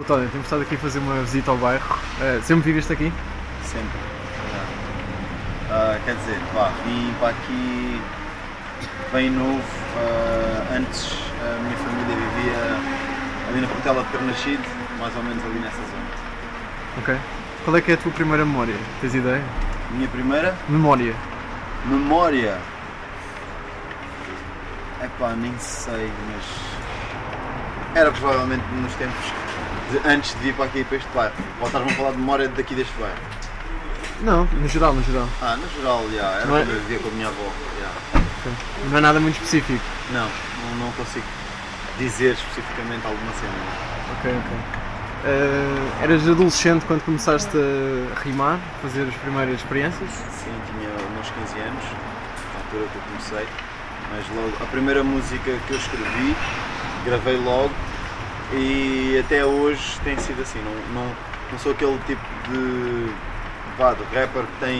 I'm willing to die for this shit. I done cried for this shit. Might take a life for this shit. António, temos estado aqui a fazer uma visita ao bairro. Eh, sempre viveste aqui? Sempre. Ah, quer dizer, pá, vim para aqui bem novo. ah, antes a minha família vivia ali na Portela de Carnachide, mais ou menos ali nessa zona. Ok. Qual é que é a tua primeira memória? Tens ideia? Minha primeira Memória. memória. Epá, nem sei, mas. Era provavelmente nos tempos antes de vir para aqui para este bairro. Ou estás-me a falar de memória daqui deste bairro? Não, no geral, no geral. Ah, no geral, já, era Não é- quando eu vivia com a minha avó. já. Ok. Não é nada muito específico. Não, não, não consigo dizer especificamente alguma cena. Ok, ok. Eh, eras adolescente quando começaste a rimar, fazer as primeiras experiências? Sim, tinha meus 15 anos, na altura que eu comecei, mas logo a primeira música que eu escrevi, gravei logo e até hoje tem sido assim. Não, não, não sou aquele tipo de, vá, de rapper que tem